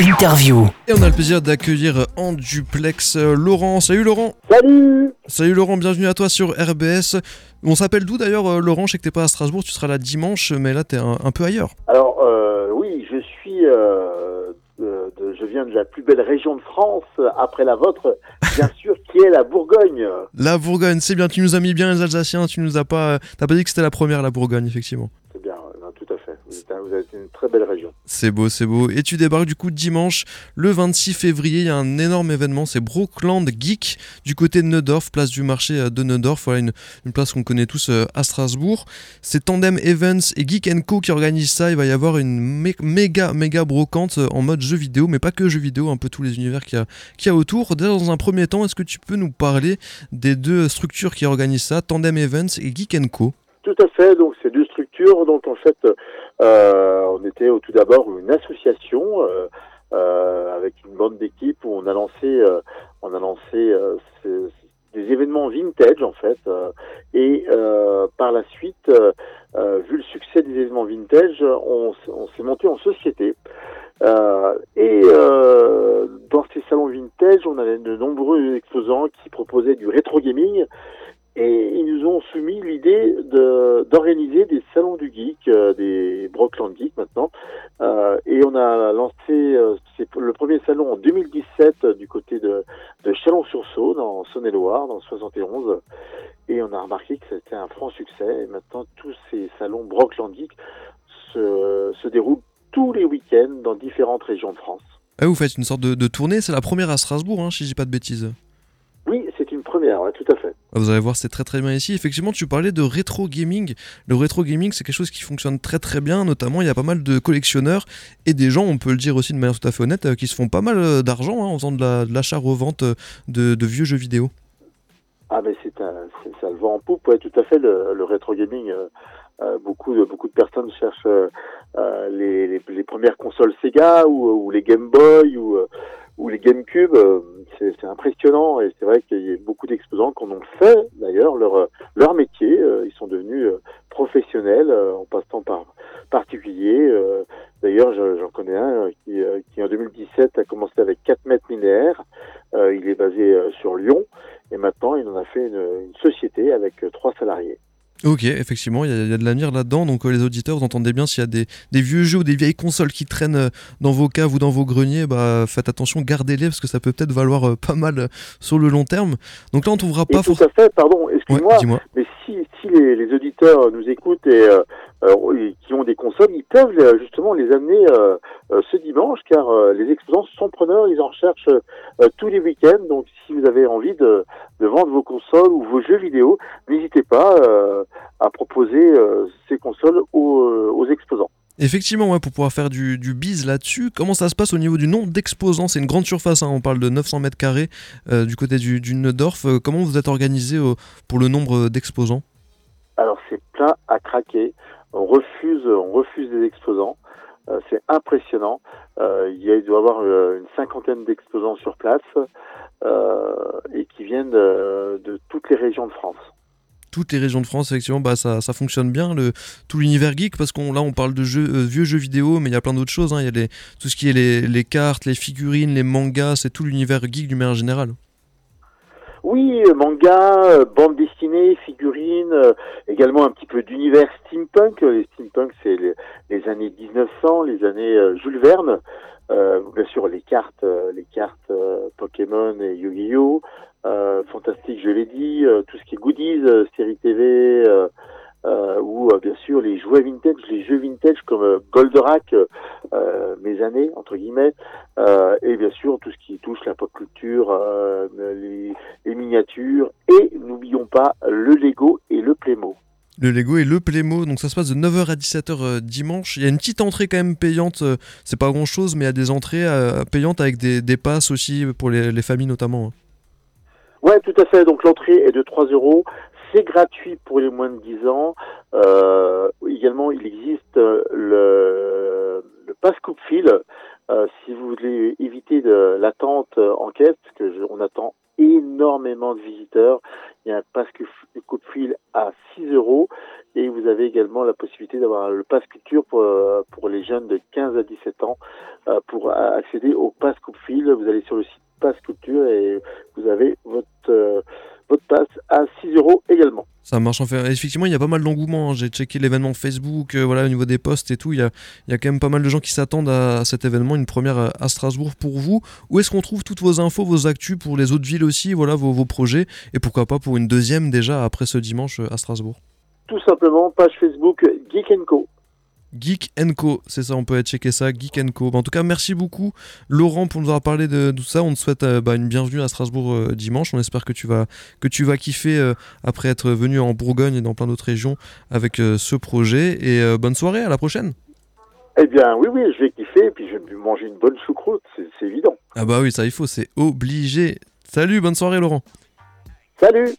Interview. Et on a le plaisir d'accueillir en duplex euh, Laurent. Salut Laurent. Salut Salut Laurent, bienvenue à toi sur RBS. On s'appelle d'où d'ailleurs euh, Laurent? Je sais que t'es pas à Strasbourg, tu seras là dimanche, mais là t'es un, un peu ailleurs. Alors euh, oui, je suis, euh, de- de- je viens de la plus belle région de France, après la vôtre, bien sûr, qui est la Bourgogne. La Bourgogne, c'est bien, tu nous as mis bien les Alsaciens, tu nous as pas... T'as pas dit que c'était la première la Bourgogne, effectivement. Vous êtes, une très belle région. C'est beau, c'est beau. Et tu débarques du coup dimanche, le 26 février, il y a un énorme événement, c'est Brookland Geek, du côté de Neudorf, place du marché euh, de Neudorf, voilà une, une place qu'on connaît tous euh, à Strasbourg. C'est Tandem Events et Geek Co qui organisent ça, il va y avoir une mé- méga, méga brocante euh, en mode jeu vidéo, mais pas que jeu vidéo, un peu tous les univers qu'il y a, qu'il y a autour. Déjà dans un premier temps, est-ce que tu peux nous parler des deux structures qui organisent ça, Tandem Events et Geek Co? Tout à fait, donc c'est deux structures. Donc en fait, on était au tout d'abord une association euh, euh, avec une bande d'équipes où on a lancé, euh, on a lancé euh, des événements vintage en fait. euh, et euh, par la suite, euh, euh, vu le succès des événements vintage, on, s'est monté en société. Euh, et euh, dans ces salons vintage, on avait de nombreux exposants qui proposaient du rétro gaming et ils nous ont soumis l'idée d'organiser des salons du geek, euh, des Brockland Geek maintenant. Euh, et on a lancé euh, le premier salon en 2017 euh, du côté de, de Chalon-sur-Saône, en Saône-et-Loire, dans le 71. Et on a remarqué que c'était un franc succès. Et maintenant, tous ces salons Brockland Geek se, déroulent tous les week-ends dans différentes régions de France. Ah, Vous faites une sorte de, tournée, c'est la première à Strasbourg, hein, si je dis pas de bêtises. Oui, c'est une première, ouais, tout à fait. Ah, Vous allez voir, c'est très très bien ici. Effectivement, tu parlais de rétro gaming. Le rétro gaming, c'est quelque chose qui fonctionne très très bien. Notamment, il y a pas mal de collectionneurs et des gens, on peut le dire aussi de manière tout à fait honnête, euh, qui se font pas mal euh, d'argent hein, en faisant de la- de l'achat-revente euh, de, de vieux jeux vidéo. Ah mais c'est ça le vend en poupe, ouais, tout à fait. Le, le rétro gaming, euh, euh, beaucoup de beaucoup de personnes cherchent euh, euh, les, les, les premières consoles Sega ou, ou les Game Boy ou ou les GameCube. C'est, impressionnant et c'est vrai qu'il y a beaucoup d'exposants qui en ont fait d'ailleurs leur leur métier. euh, ils sont devenus euh, professionnels euh, en passant par particulier. D'ailleurs, je- j'en connais un qui, en 2017 a commencé avec 4 mètres linéaires. Il est basé sur Lyon. Et maintenant, il en a fait une, une société avec trois salariés. Ok, effectivement, il y, y a de l'avenir là-dedans. Donc, euh, les auditeurs, vous entendez bien s'il y a des, des vieux jeux ou des vieilles consoles qui traînent euh, dans vos caves ou dans vos greniers, bah, faites attention, gardez-les parce que ça peut peut-être valoir euh, pas mal sur le long terme. Donc là, on trouvera pas tout forcément. à fait, pardon, excuse-moi, mais si, si les, les auditeurs nous écoutent et euh, et qui ont des consoles, ils peuvent euh, justement les amener euh, euh, ce dimanche, car euh, les exposants sont preneurs, ils en recherchent euh, tous les week-ends. Donc, si vous avez envie de, de vendre vos consoles ou vos jeux vidéo, n'hésitez pas euh, à proposer euh, ces consoles aux, euh, aux exposants. Effectivement, ouais, pour pouvoir faire du, du bise là-dessus, comment ça se passe au niveau du nombre d'exposants? C'est une grande surface, hein, on parle de 900 mètres carrés euh, du côté du, du Neudorf. Euh, comment vous êtes organisé euh, pour le nombre d'exposants? Alors c'est plein à craquer. On refuse, on refuse des exposants. Euh, c'est impressionnant. Euh, il, y a, il doit y avoir euh, une cinquantaine d'exposants sur place et qui viennent de, toutes les régions de France. Toutes les régions de France, effectivement, bah, ça, fonctionne bien, tout l'univers geek, parce qu'on là on parle de jeux, vieux jeux vidéo, mais il y a plein d'autres choses. hein. Il y a les, tout ce qui est les, les cartes, les figurines, les mangas, c'est tout l'univers geek d'une manière générale. Oui, euh, manga, euh, bande dessinée, figurines, euh, également un petit peu d'univers steampunk. Les steampunk, c'est les, années 1900, les années euh, Jules Verne. Euh, bien sûr, les cartes, euh, les cartes euh, Pokémon et Yu-Gi-Oh, euh, fantastique, je l'ai dit, euh, tout ce qui est goodies, euh, série TV, euh, euh, ou euh, bien sûr les jouets vintage, les jeux vintage comme euh, Goldorak, euh, mes années entre guillemets, euh, et bien sûr tout ce qui touche la pop culture, euh, les, les miniatures, et n'oublions pas le Lego et le Playmo. Le Lego et le Playmo, donc ça se passe de 9h à 17h euh, dimanche. Il y a une petite entrée quand même payante, c'est pas grand chose, mais il y a des entrées payantes avec des, des passes aussi pour les, les familles notamment. hein. Ouais, tout à fait. Donc l'entrée est de 3 euros. C'est gratuit pour les moins de 10 ans. Euh, également, il existe euh, le, le passe coup de fil. Euh, si vous voulez éviter de l'attente euh, en caisse, parce que on attend énormément de visiteurs, il y a un passe coup coup de fil à 6 euros. Et vous avez également la possibilité d'avoir le pass culture pour, pour les jeunes de 15 à 17 ans pour accéder au pass coupe fil. Vous allez sur le site pass culture et vous avez votre votre passe à 6 euros également. Ça marche en fait. Effectivement, il y a pas mal d'engouement. Hein. J'ai checké l'événement Facebook, euh, voilà, au niveau des posts et tout. Il y a, il y a quand même pas mal de gens qui s'attendent à, cet événement, une première euh, à Strasbourg pour vous. Où est-ce qu'on trouve toutes vos infos, vos actus pour les autres villes aussi, voilà, vos, vos projets et pourquoi pas pour une deuxième déjà après ce dimanche euh, à Strasbourg? Tout simplement, page Facebook Geek Co. Geek Co, c'est ça, on peut checker ça, Geek Co. En tout cas, merci beaucoup Laurent pour nous avoir parlé de, tout ça. On te souhaite euh, bah, une bienvenue à Strasbourg euh, dimanche. On espère que tu vas, que tu vas kiffer euh, après être venu en Bourgogne et dans plein d'autres régions avec ce projet. Et bonne soirée, à la prochaine. Eh bien, oui, oui, je vais kiffer et puis je vais manger une bonne choucroute, c'est évident. Ah bah oui, ça il faut, c'est obligé. Salut, bonne soirée Laurent. Salut